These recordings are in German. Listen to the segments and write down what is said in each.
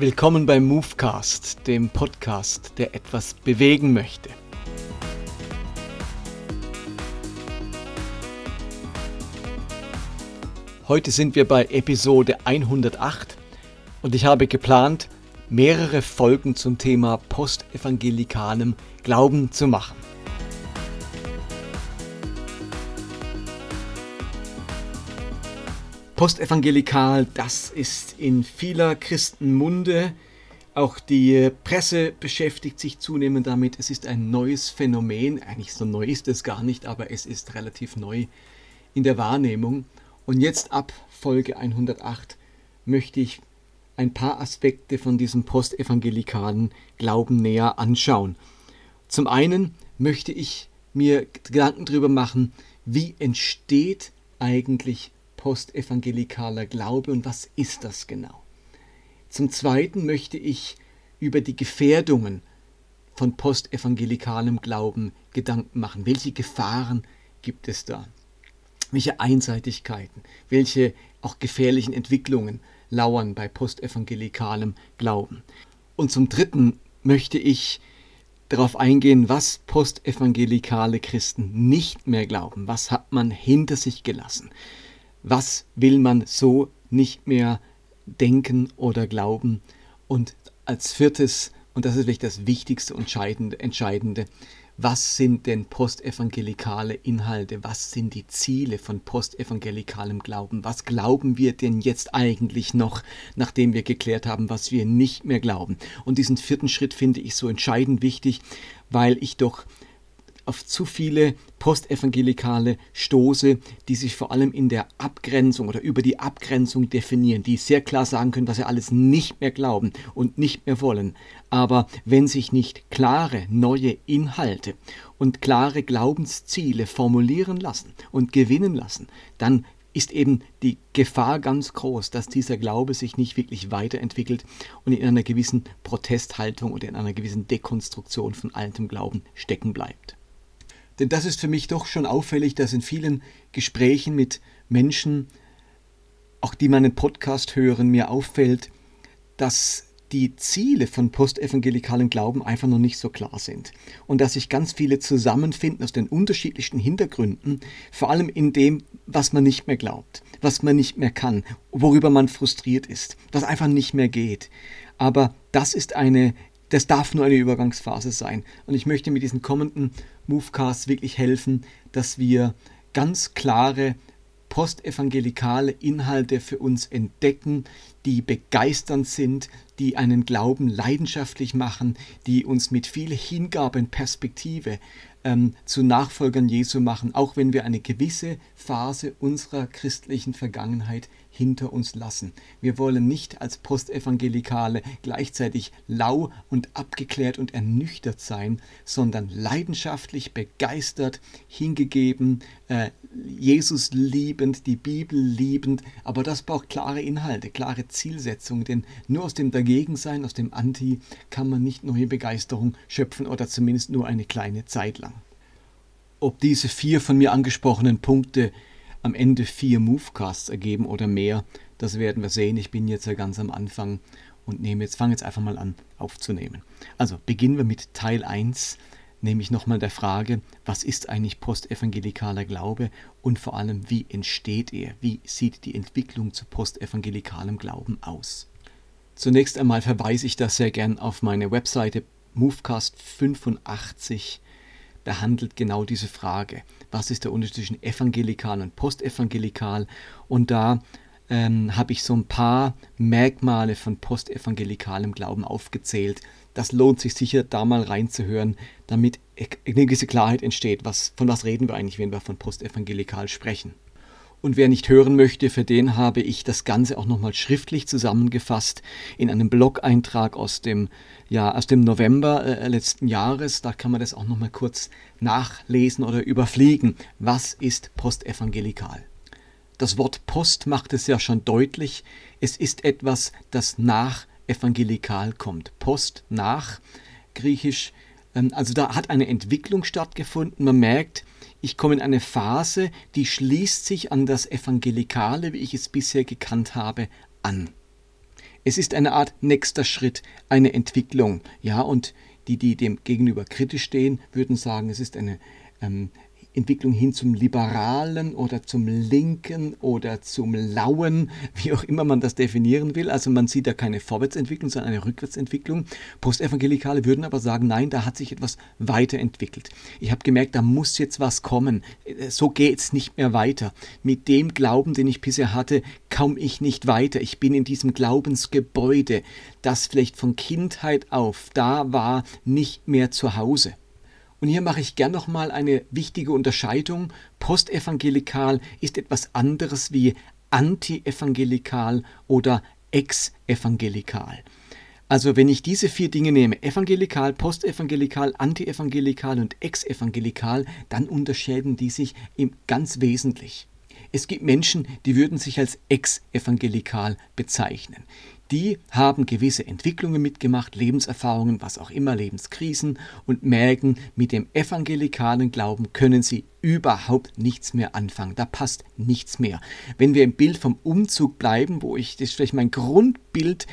Willkommen beim Movecast, dem Podcast, der etwas bewegen möchte. Heute sind wir bei Episode 108 und ich habe geplant, mehrere Folgen zum Thema postevangelikalen Glauben zu machen. Postevangelikal, das ist in vieler Christenmunde. Auch die Presse beschäftigt sich zunehmend damit. Es ist ein neues Phänomen. Eigentlich so neu ist es gar nicht, aber es ist relativ neu in der Wahrnehmung. Und jetzt ab Folge 108 möchte ich ein paar Aspekte von diesem postevangelikalen Glauben näher anschauen. Zum einen möchte ich mir Gedanken darüber machen, wie entsteht eigentlich postevangelikaler Glaube und was ist das genau? Zum Zweiten möchte ich über die Gefährdungen von postevangelikalem Glauben Gedanken machen. Welche Gefahren gibt es da? Welche Einseitigkeiten, welche auch gefährlichen Entwicklungen lauern bei postevangelikalem Glauben? Und zum Dritten möchte ich darauf eingehen, was postevangelikale Christen nicht mehr glauben. Was hat man hinter sich gelassen? Was will man so nicht mehr denken oder glauben. Und als viertes, und das ist wirklich das Wichtigste und Entscheidende, was sind denn postevangelikale Inhalte? Was sind die Ziele von postevangelikalem Glauben? Was glauben wir denn jetzt eigentlich noch, nachdem wir geklärt haben, was wir nicht mehr glauben? Und diesen vierten Schritt finde ich so entscheidend wichtig, weil ich doch auf zu viele Postevangelikale stoße, die sich vor allem in der Abgrenzung oder über die Abgrenzung definieren, die sehr klar sagen können, was sie alles nicht mehr glauben und nicht mehr wollen. Aber wenn sich nicht klare neue Inhalte und klare Glaubensziele formulieren lassen und gewinnen lassen, dann ist eben die Gefahr ganz groß, dass dieser Glaube sich nicht wirklich weiterentwickelt und in einer gewissen Protesthaltung oder in einer gewissen Dekonstruktion von altem Glauben stecken bleibt. Denn das ist für mich doch schon auffällig, dass in vielen Gesprächen mit Menschen, auch die meinen Podcast hören, mir auffällt, dass die Ziele von postevangelikalem Glauben einfach noch nicht so klar sind. Und dass sich ganz viele zusammenfinden aus den unterschiedlichsten Hintergründen, vor allem in dem, was man nicht mehr glaubt, was man nicht mehr kann, worüber man frustriert ist, was einfach nicht mehr geht. Aber das ist eine, das darf nur eine Übergangsphase sein. Und ich möchte mit diesen kommenden Movecast wirklich helfen, dass wir ganz klare postevangelikale Inhalte für uns entdecken, die begeisternd sind, die einen Glauben leidenschaftlich machen, die uns mit viel Hingabe und Perspektive ähm, zu Nachfolgern Jesu machen, auch wenn wir eine gewisse Phase unserer christlichen Vergangenheit hinter uns lassen. Wir wollen nicht als Postevangelikale gleichzeitig lau und abgeklärt und ernüchtert sein, sondern leidenschaftlich begeistert, hingegeben, äh, Jesus liebend, die Bibel liebend, aber das braucht klare Inhalte, klare Zielsetzungen, denn nur aus dem Dagegensein, aus dem Anti kann man nicht neue Begeisterung schöpfen oder zumindest nur eine kleine Zeit lang. Ob diese vier von mir angesprochenen Punkte am Ende vier Movecasts ergeben oder mehr. Das werden wir sehen. Ich bin jetzt ja ganz am Anfang und nehme jetzt, fange jetzt einfach mal an aufzunehmen. Also beginnen wir mit Teil 1, nämlich nochmal der Frage, was ist eigentlich postevangelikaler Glaube und vor allem, wie entsteht er? Wie sieht die Entwicklung zu postevangelikalem Glauben aus? Zunächst einmal verweise ich da sehr gern auf meine Webseite Movecast 85 behandelt genau diese Frage. Was ist der Unterschied zwischen evangelikal und postevangelikal? Und da ähm, habe ich so ein paar Merkmale von postevangelikalem Glauben aufgezählt. Das lohnt sich sicher, da mal reinzuhören, damit eine gewisse Klarheit entsteht. Was, von was reden wir eigentlich, wenn wir von postevangelikal sprechen? Und wer nicht hören möchte, für den habe ich das Ganze auch nochmal schriftlich zusammengefasst in einem Blog-Eintrag aus dem, ja, aus dem November äh, letzten Jahres. Da kann man das auch nochmal kurz nachlesen oder überfliegen. Was ist postevangelikal? Das Wort Post macht es ja schon deutlich. Es ist etwas, das nach evangelikal kommt. Post nach, griechisch. Ähm, also da hat eine Entwicklung stattgefunden. Man merkt, ich komme in eine Phase, die schließt sich an das Evangelikale, wie ich es bisher gekannt habe, an. Es ist eine Art nächster Schritt, eine Entwicklung. Ja, und die, die dem gegenüber kritisch stehen, würden sagen, es ist eine ähm, Entwicklung hin zum Liberalen oder zum Linken oder zum Lauen, wie auch immer man das definieren will. Also man sieht da keine Vorwärtsentwicklung, sondern eine Rückwärtsentwicklung. Postevangelikale würden aber sagen, nein, da hat sich etwas weiterentwickelt. Ich habe gemerkt, da muss jetzt was kommen. So geht es nicht mehr weiter. Mit dem Glauben, den ich bisher hatte, komme ich nicht weiter. Ich bin in diesem Glaubensgebäude, das vielleicht von Kindheit auf da war, nicht mehr zu Hause. Und hier mache ich gern nochmal eine wichtige Unterscheidung. Postevangelikal ist etwas anderes wie antievangelikal oder exevangelikal. Also wenn ich diese vier Dinge nehme, evangelikal, postevangelikal, antievangelikal und exevangelikal, dann unterscheiden die sich ganz wesentlich. Es gibt Menschen, die würden sich als exevangelikal bezeichnen die haben gewisse Entwicklungen mitgemacht, Lebenserfahrungen, was auch immer, Lebenskrisen und merken, mit dem evangelikalen Glauben können sie überhaupt nichts mehr anfangen. Da passt nichts mehr. Wenn wir im Bild vom Umzug bleiben, wo ich, das vielleicht mein Grundbild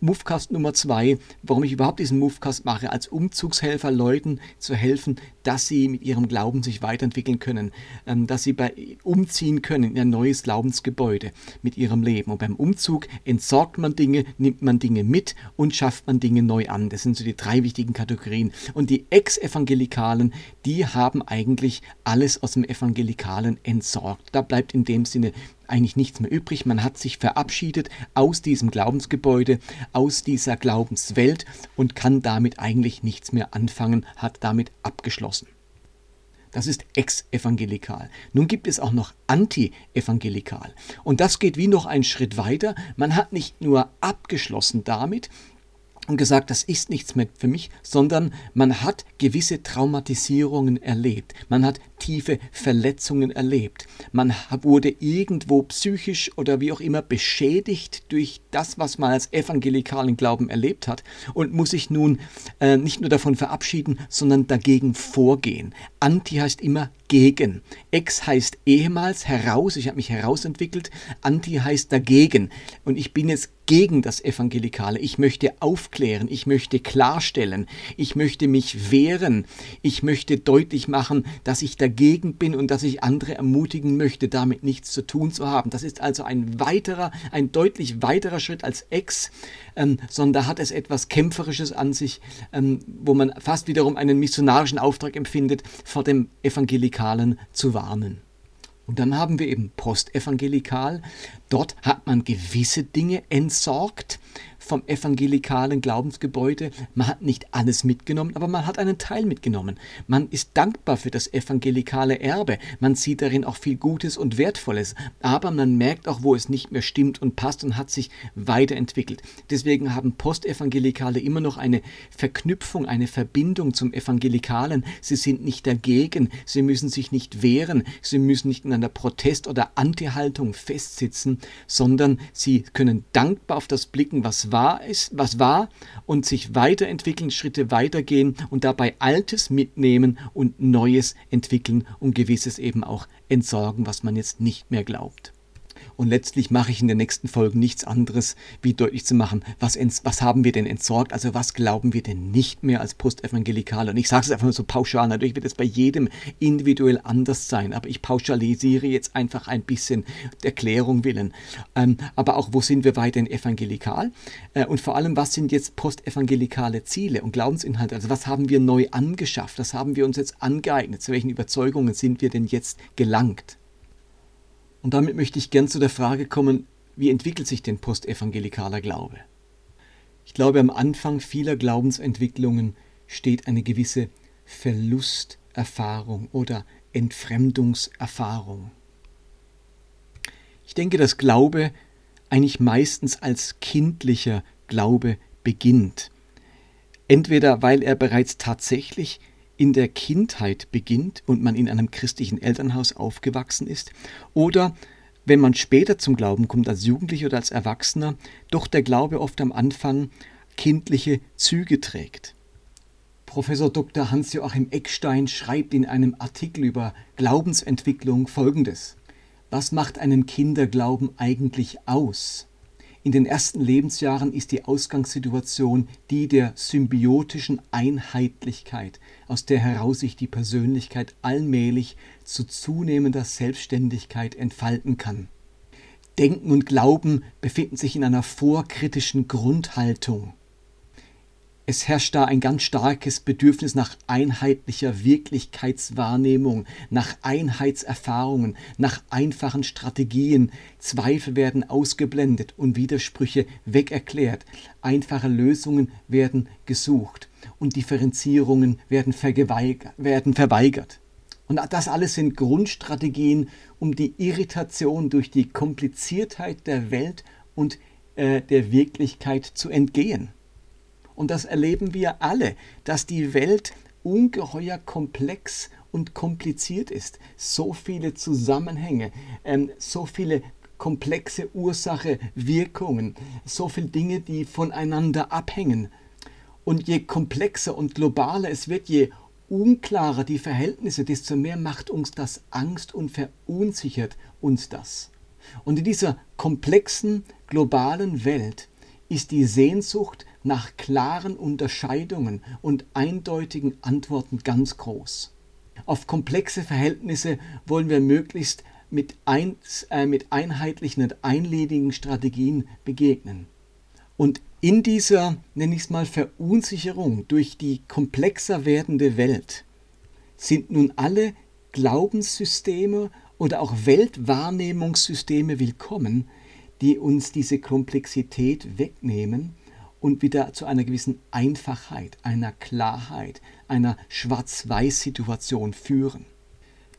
Movecast Nummer zwei, warum ich überhaupt diesen Movecast mache, als Umzugshelfer Leuten zu helfen, dass sie mit ihrem Glauben sich weiterentwickeln können, ähm, dass sie bei, umziehen können in ein neues Glaubensgebäude mit ihrem Leben. Und beim Umzug entsorgt man Dinge, nimmt man Dinge mit und schafft man Dinge neu an. Das sind so die drei wichtigen Kategorien. Und die Ex-Evangelikalen, die haben eigentlich alles aus dem Evangelikalen entsorgt. Da bleibt in dem Sinne eigentlich nichts mehr übrig. Man hat sich verabschiedet aus diesem Glaubensgebäude, aus dieser Glaubenswelt und kann damit eigentlich nichts mehr anfangen, hat damit abgeschlossen. Das ist ex-evangelikal. Nun gibt es auch noch anti-evangelikal. Und das geht wie noch einen Schritt weiter. Man hat nicht nur abgeschlossen damit, und gesagt, das ist nichts mehr für mich, sondern man hat gewisse Traumatisierungen erlebt. Man hat tiefe Verletzungen erlebt. Man wurde irgendwo psychisch oder wie auch immer beschädigt durch das, was man als evangelikalen Glauben erlebt hat und muss sich nun äh, nicht nur davon verabschieden, sondern dagegen vorgehen. Anti heißt immer gegen. Ex heißt ehemals heraus, ich habe mich herausentwickelt. Anti heißt dagegen. Und ich bin jetzt gegen das Evangelikale. Ich möchte aufklären, ich möchte klarstellen, ich möchte mich wehren, ich möchte deutlich machen, dass ich dagegen bin und dass ich andere ermutigen möchte, damit nichts zu tun zu haben. Das ist also ein weiterer, ein deutlich weiterer Schritt als Ex, ähm, sondern da hat es etwas Kämpferisches an sich, ähm, wo man fast wiederum einen missionarischen Auftrag empfindet, vor dem Evangelikalen zu warnen. Und dann haben wir eben postevangelikal. Dort hat man gewisse Dinge entsorgt, vom evangelikalen Glaubensgebäude. Man hat nicht alles mitgenommen, aber man hat einen Teil mitgenommen. Man ist dankbar für das evangelikale Erbe. Man sieht darin auch viel Gutes und Wertvolles. Aber man merkt auch, wo es nicht mehr stimmt und passt und hat sich weiterentwickelt. Deswegen haben Postevangelikale immer noch eine Verknüpfung, eine Verbindung zum Evangelikalen. Sie sind nicht dagegen. Sie müssen sich nicht wehren. Sie müssen nicht in einer Protest- oder Anti-Haltung festsitzen, sondern sie können dankbar auf das blicken, was war war ist, was war und sich weiterentwickeln, Schritte weitergehen und dabei Altes mitnehmen und Neues entwickeln und gewisses eben auch entsorgen, was man jetzt nicht mehr glaubt. Und letztlich mache ich in den nächsten Folgen nichts anderes, wie deutlich zu machen, was, was haben wir denn entsorgt, also was glauben wir denn nicht mehr als Postevangelikale. Und ich sage es einfach nur so pauschal, natürlich wird es bei jedem individuell anders sein, aber ich pauschalisiere jetzt einfach ein bisschen der Klärung willen. Ähm, aber auch, wo sind wir weiterhin evangelikal? Äh, und vor allem, was sind jetzt postevangelikale Ziele und Glaubensinhalte? Also was haben wir neu angeschafft? Was haben wir uns jetzt angeeignet? Zu welchen Überzeugungen sind wir denn jetzt gelangt? Und damit möchte ich gern zu der Frage kommen, wie entwickelt sich denn postevangelikaler Glaube? Ich glaube, am Anfang vieler Glaubensentwicklungen steht eine gewisse Verlusterfahrung oder Entfremdungserfahrung. Ich denke, dass Glaube eigentlich meistens als kindlicher Glaube beginnt. Entweder weil er bereits tatsächlich in der Kindheit beginnt und man in einem christlichen Elternhaus aufgewachsen ist, oder wenn man später zum Glauben kommt, als Jugendlicher oder als Erwachsener, doch der Glaube oft am Anfang kindliche Züge trägt. Professor Dr. Hans-Joachim Eckstein schreibt in einem Artikel über Glaubensentwicklung folgendes. Was macht einen Kinderglauben eigentlich aus? In den ersten Lebensjahren ist die Ausgangssituation die der symbiotischen Einheitlichkeit, aus der heraus sich die Persönlichkeit allmählich zu zunehmender Selbstständigkeit entfalten kann. Denken und Glauben befinden sich in einer vorkritischen Grundhaltung. Es herrscht da ein ganz starkes Bedürfnis nach einheitlicher Wirklichkeitswahrnehmung, nach Einheitserfahrungen, nach einfachen Strategien. Zweifel werden ausgeblendet und Widersprüche wegerklärt. Einfache Lösungen werden gesucht und Differenzierungen werden, werden verweigert. Und das alles sind Grundstrategien, um die Irritation durch die Kompliziertheit der Welt und äh, der Wirklichkeit zu entgehen. Und das erleben wir alle, dass die Welt ungeheuer komplex und kompliziert ist. So viele Zusammenhänge, ähm, so viele komplexe Ursache, Wirkungen, so viele Dinge, die voneinander abhängen. Und je komplexer und globaler es wird, je unklarer die Verhältnisse, desto mehr macht uns das Angst und verunsichert uns das. Und in dieser komplexen globalen Welt ist die Sehnsucht nach klaren Unterscheidungen und eindeutigen Antworten ganz groß. Auf komplexe Verhältnisse wollen wir möglichst mit, ein, äh, mit einheitlichen und einledigen Strategien begegnen. Und in dieser, nenne ich es mal, Verunsicherung durch die komplexer werdende Welt sind nun alle Glaubenssysteme oder auch Weltwahrnehmungssysteme willkommen, die uns diese Komplexität wegnehmen und wieder zu einer gewissen Einfachheit, einer Klarheit, einer Schwarz-Weiß-Situation führen.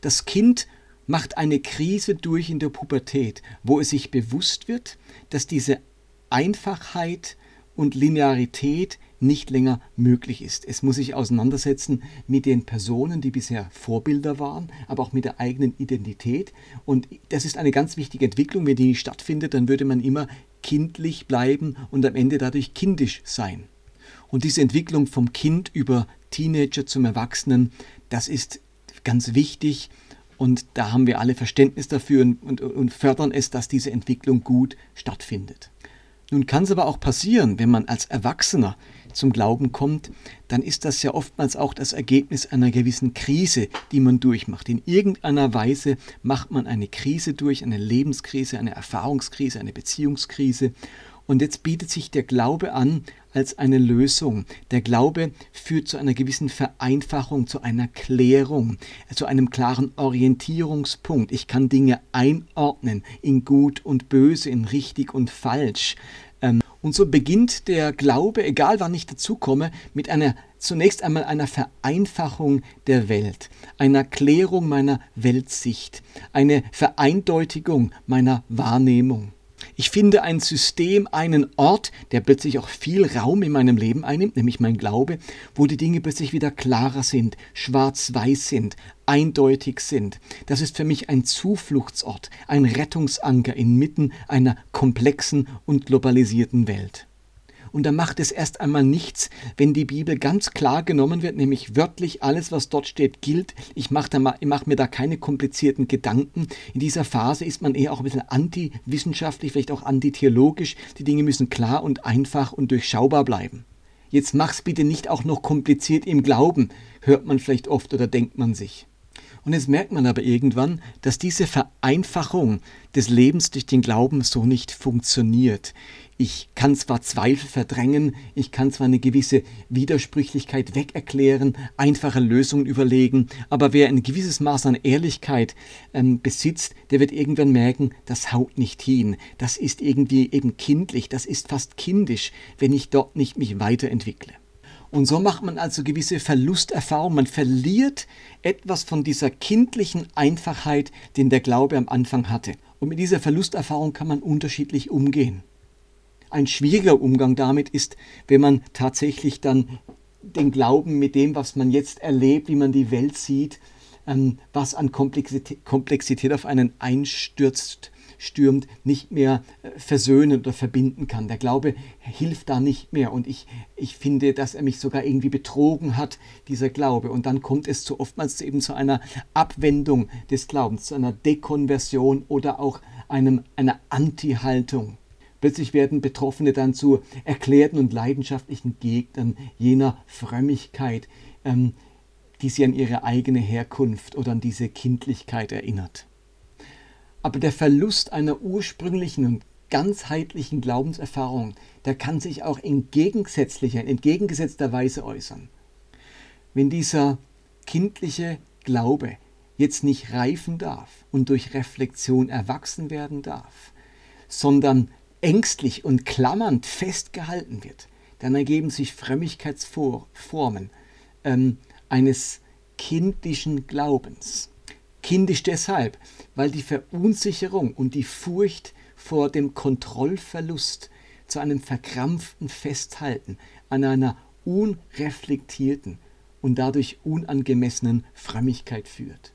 Das Kind macht eine Krise durch in der Pubertät, wo es sich bewusst wird, dass diese Einfachheit und Linearität nicht länger möglich ist. Es muss sich auseinandersetzen mit den Personen, die bisher Vorbilder waren, aber auch mit der eigenen Identität. Und das ist eine ganz wichtige Entwicklung. Wenn die nicht stattfindet, dann würde man immer kindlich bleiben und am Ende dadurch kindisch sein. Und diese Entwicklung vom Kind über Teenager zum Erwachsenen, das ist ganz wichtig. Und da haben wir alle Verständnis dafür und, und, und fördern es, dass diese Entwicklung gut stattfindet. Nun kann es aber auch passieren, wenn man als Erwachsener zum Glauben kommt, dann ist das ja oftmals auch das Ergebnis einer gewissen Krise, die man durchmacht. In irgendeiner Weise macht man eine Krise durch, eine Lebenskrise, eine Erfahrungskrise, eine Beziehungskrise. Und jetzt bietet sich der Glaube an als eine Lösung. Der Glaube führt zu einer gewissen Vereinfachung, zu einer Klärung, zu einem klaren Orientierungspunkt. Ich kann Dinge einordnen in gut und böse, in richtig und falsch. Und so beginnt der Glaube, egal wann ich dazukomme, mit einer zunächst einmal einer Vereinfachung der Welt, einer Klärung meiner Weltsicht, eine Vereindeutigung meiner Wahrnehmung. Ich finde ein System, einen Ort, der plötzlich auch viel Raum in meinem Leben einnimmt, nämlich mein Glaube, wo die Dinge plötzlich wieder klarer sind, schwarz-weiß sind, eindeutig sind. Das ist für mich ein Zufluchtsort, ein Rettungsanker inmitten einer komplexen und globalisierten Welt. Und da macht es erst einmal nichts, wenn die Bibel ganz klar genommen wird, nämlich wörtlich alles, was dort steht, gilt. Ich mache mach mir da keine komplizierten Gedanken. In dieser Phase ist man eher auch ein bisschen antiwissenschaftlich, vielleicht auch antitheologisch. Die Dinge müssen klar und einfach und durchschaubar bleiben. Jetzt mach's bitte nicht auch noch kompliziert im Glauben, hört man vielleicht oft oder denkt man sich. Und jetzt merkt man aber irgendwann, dass diese Vereinfachung des Lebens durch den Glauben so nicht funktioniert. Ich kann zwar Zweifel verdrängen, ich kann zwar eine gewisse Widersprüchlichkeit wegerklären, einfache Lösungen überlegen, aber wer ein gewisses Maß an Ehrlichkeit ähm, besitzt, der wird irgendwann merken, das haut nicht hin. Das ist irgendwie eben kindlich, das ist fast kindisch, wenn ich dort nicht mich weiterentwickle. Und so macht man also gewisse Verlusterfahrungen. Man verliert etwas von dieser kindlichen Einfachheit, den der Glaube am Anfang hatte. Und mit dieser Verlusterfahrung kann man unterschiedlich umgehen. Ein schwieriger Umgang damit ist, wenn man tatsächlich dann den Glauben mit dem, was man jetzt erlebt, wie man die Welt sieht, ähm, was an Komplexität, Komplexität auf einen einstürzt, stürmt, nicht mehr äh, versöhnen oder verbinden kann. Der Glaube hilft da nicht mehr und ich, ich finde, dass er mich sogar irgendwie betrogen hat, dieser Glaube. Und dann kommt es zu oftmals eben zu einer Abwendung des Glaubens, zu einer Dekonversion oder auch einem, einer Anti-Haltung. Plötzlich werden Betroffene dann zu erklärten und leidenschaftlichen Gegnern jener Frömmigkeit, ähm, die sie an ihre eigene Herkunft oder an diese Kindlichkeit erinnert. Aber der Verlust einer ursprünglichen und ganzheitlichen Glaubenserfahrung, der kann sich auch in gegensätzlicher, in entgegengesetzter Weise äußern. Wenn dieser kindliche Glaube jetzt nicht reifen darf und durch Reflexion erwachsen werden darf, sondern ängstlich und klammernd festgehalten wird, dann ergeben sich Frömmigkeitsformen ähm, eines kindischen Glaubens. Kindisch deshalb, weil die Verunsicherung und die Furcht vor dem Kontrollverlust zu einem verkrampften Festhalten an einer unreflektierten und dadurch unangemessenen Frömmigkeit führt.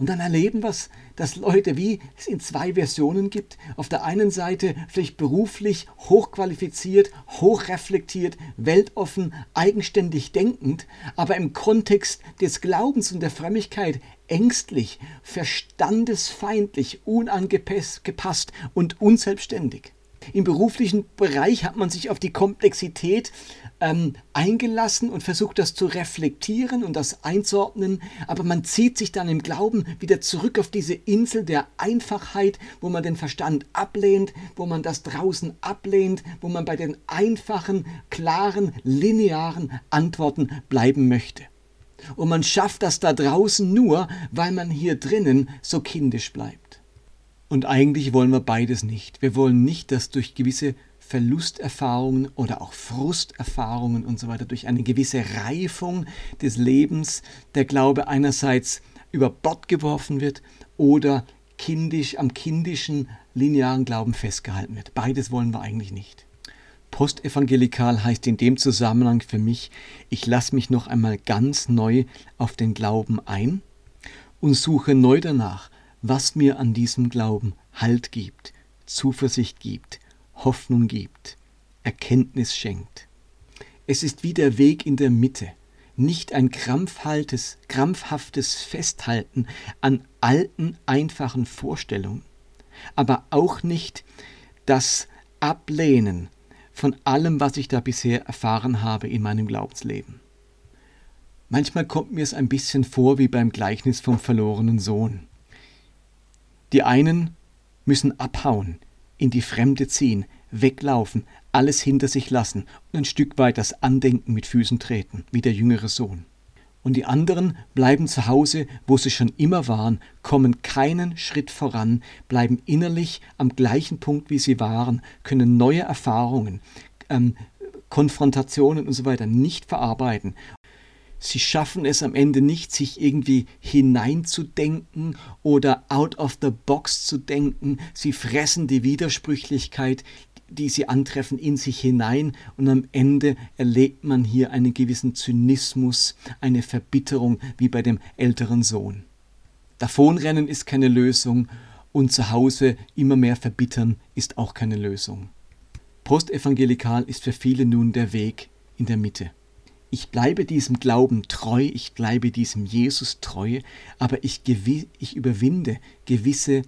Und dann erleben wir es, dass Leute, wie es in zwei Versionen gibt, auf der einen Seite vielleicht beruflich hochqualifiziert, hochreflektiert, weltoffen, eigenständig denkend, aber im Kontext des Glaubens und der Frömmigkeit ängstlich, verstandesfeindlich, unangepasst und unselbstständig. Im beruflichen Bereich hat man sich auf die Komplexität ähm, eingelassen und versucht das zu reflektieren und das einzuordnen, aber man zieht sich dann im Glauben wieder zurück auf diese Insel der Einfachheit, wo man den Verstand ablehnt, wo man das draußen ablehnt, wo man bei den einfachen, klaren, linearen Antworten bleiben möchte. Und man schafft das da draußen nur, weil man hier drinnen so kindisch bleibt. Und eigentlich wollen wir beides nicht. Wir wollen nicht, dass durch gewisse Verlusterfahrungen oder auch Frusterfahrungen und so weiter, durch eine gewisse Reifung des Lebens der Glaube einerseits über Bord geworfen wird oder kindisch am kindischen linearen Glauben festgehalten wird. Beides wollen wir eigentlich nicht. Postevangelikal heißt in dem Zusammenhang für mich, ich lasse mich noch einmal ganz neu auf den Glauben ein und suche neu danach, was mir an diesem Glauben Halt gibt, Zuversicht gibt, Hoffnung gibt, Erkenntnis schenkt. Es ist wie der Weg in der Mitte, nicht ein krampfhaltes, krampfhaftes Festhalten an alten, einfachen Vorstellungen, aber auch nicht das Ablehnen von allem, was ich da bisher erfahren habe in meinem Glaubensleben. Manchmal kommt mir es ein bisschen vor wie beim Gleichnis vom verlorenen Sohn. Die einen müssen abhauen, in die Fremde ziehen, weglaufen, alles hinter sich lassen und ein Stück weit das Andenken mit Füßen treten, wie der jüngere Sohn. Und die anderen bleiben zu Hause, wo sie schon immer waren, kommen keinen Schritt voran, bleiben innerlich am gleichen Punkt, wie sie waren, können neue Erfahrungen, ähm, Konfrontationen und so weiter nicht verarbeiten sie schaffen es am Ende nicht, sich irgendwie hineinzudenken oder out of the box zu denken. Sie fressen die Widersprüchlichkeit, die sie antreffen, in sich hinein und am Ende erlebt man hier einen gewissen Zynismus, eine Verbitterung wie bei dem älteren Sohn. Davonrennen ist keine Lösung und zu Hause immer mehr verbittern ist auch keine Lösung. Postevangelikal ist für viele nun der Weg in der Mitte ich bleibe diesem Glauben treu, ich bleibe diesem Jesus treu, aber ich, ich überwinde gewisse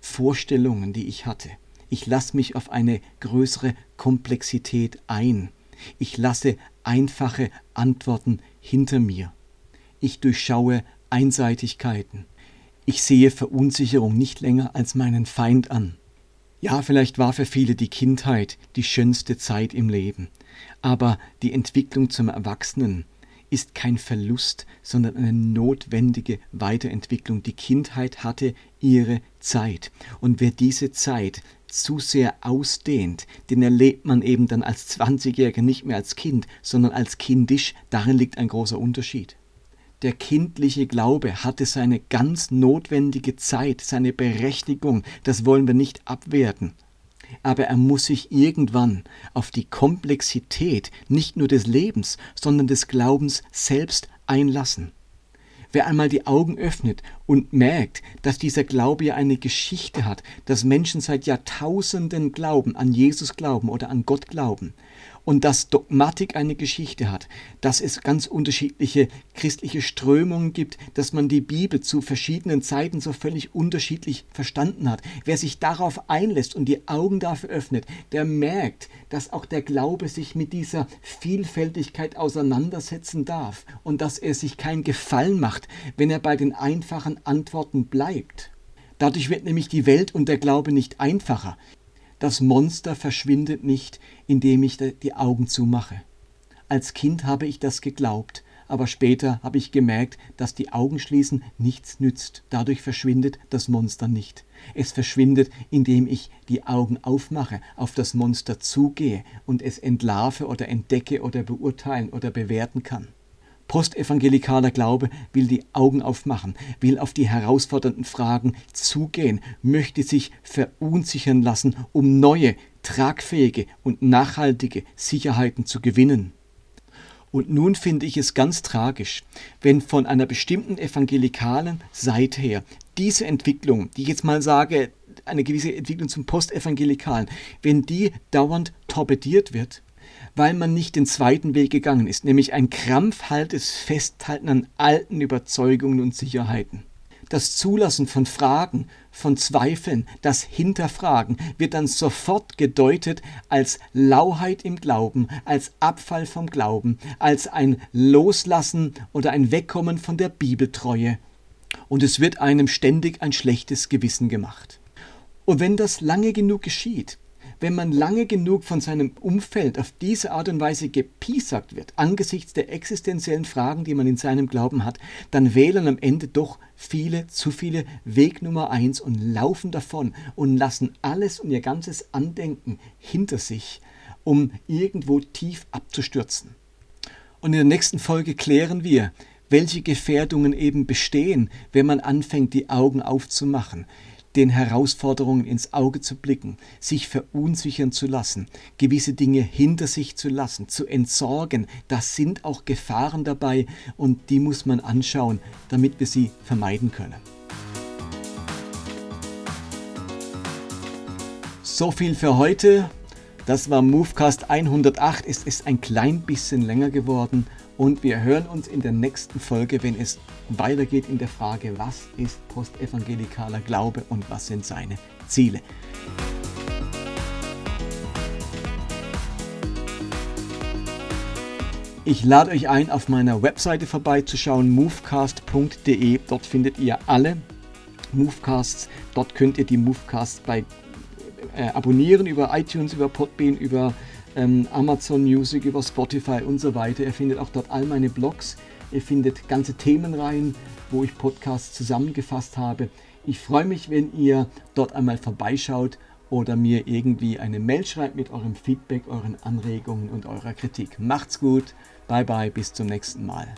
Vorstellungen, die ich hatte. Ich lasse mich auf eine größere Komplexität ein. Ich lasse einfache Antworten hinter mir. Ich durchschaue Einseitigkeiten. Ich sehe Verunsicherung nicht länger als meinen Feind an. Ja, vielleicht war für viele die Kindheit die schönste Zeit im Leben. Aber die Entwicklung zum Erwachsenen ist kein Verlust, sondern eine notwendige Weiterentwicklung. Die Kindheit hatte ihre Zeit. Und wer diese Zeit zu sehr ausdehnt, den erlebt man eben dann als 20-Jähriger nicht mehr als Kind, sondern als kindisch. Darin liegt ein großer Unterschied. Der kindliche Glaube hatte seine ganz notwendige Zeit, seine Berechtigung. Das wollen wir nicht abwerten aber er muss sich irgendwann auf die Komplexität nicht nur des Lebens, sondern des Glaubens selbst einlassen. Wer einmal die Augen öffnet und merkt, dass dieser Glaube ja eine Geschichte hat, dass Menschen seit Jahrtausenden glauben, an Jesus glauben oder an Gott glauben und dass Dogmatik eine Geschichte hat, dass es ganz unterschiedliche christliche Strömungen gibt, dass man die Bibel zu verschiedenen Zeiten so völlig unterschiedlich verstanden hat. Wer sich darauf einlässt und die Augen dafür öffnet, der merkt, dass auch der Glaube sich mit dieser Vielfältigkeit auseinandersetzen darf und dass er sich keinen Gefallen macht, wenn er bei den einfachen Antworten bleibt. Dadurch wird nämlich die Welt und der Glaube nicht einfacher. Das Monster verschwindet nicht, indem ich die Augen zumache. Als Kind habe ich das geglaubt, aber später habe ich gemerkt, dass die Augen schließen nichts nützt. Dadurch verschwindet das Monster nicht. Es verschwindet, indem ich die Augen aufmache, auf das Monster zugehe und es entlarve oder entdecke oder beurteilen oder bewerten kann. Postevangelikaler Glaube will die Augen aufmachen, will auf die herausfordernden Fragen zugehen, möchte sich verunsichern lassen, um neue, tragfähige und nachhaltige Sicherheiten zu gewinnen. Und nun finde ich es ganz tragisch, wenn von einer bestimmten evangelikalen Seite her diese Entwicklung, die ich jetzt mal sage, eine gewisse Entwicklung zum Postevangelikalen, wenn die dauernd torpediert wird, weil man nicht den zweiten Weg gegangen ist, nämlich ein krampfhaltes Festhalten an alten Überzeugungen und Sicherheiten. Das Zulassen von Fragen, von Zweifeln, das Hinterfragen wird dann sofort gedeutet als Lauheit im Glauben, als Abfall vom Glauben, als ein Loslassen oder ein Wegkommen von der Bibeltreue. Und es wird einem ständig ein schlechtes Gewissen gemacht. Und wenn das lange genug geschieht, wenn man lange genug von seinem Umfeld auf diese Art und Weise gepiesackt wird, angesichts der existenziellen Fragen, die man in seinem Glauben hat, dann wählen am Ende doch viele zu viele Weg Nummer eins und laufen davon und lassen alles und ihr ganzes Andenken hinter sich, um irgendwo tief abzustürzen. Und in der nächsten Folge klären wir, welche Gefährdungen eben bestehen, wenn man anfängt, die Augen aufzumachen, den Herausforderungen ins Auge zu blicken, sich verunsichern zu lassen, gewisse Dinge hinter sich zu lassen, zu entsorgen. Das sind auch Gefahren dabei und die muss man anschauen, damit wir sie vermeiden können. So viel für heute. Das war Movecast 108. Es ist ein klein bisschen länger geworden und wir hören uns in der nächsten Folge, wenn es weitergeht in der Frage, was ist postevangelikaler Glaube und was sind seine Ziele. Ich lade euch ein, auf meiner Webseite vorbeizuschauen, movecast.de. Dort findet ihr alle Movecasts. Dort könnt ihr die Movecasts bei äh, abonnieren über iTunes, über Podbean, über ähm, Amazon Music, über Spotify und so weiter. Ihr findet auch dort all meine Blogs. Ihr findet ganze Themenreihen, wo ich Podcasts zusammengefasst habe. Ich freue mich, wenn ihr dort einmal vorbeischaut oder mir irgendwie eine Mail schreibt mit eurem Feedback, euren Anregungen und eurer Kritik. Macht's gut, bye bye, bis zum nächsten Mal.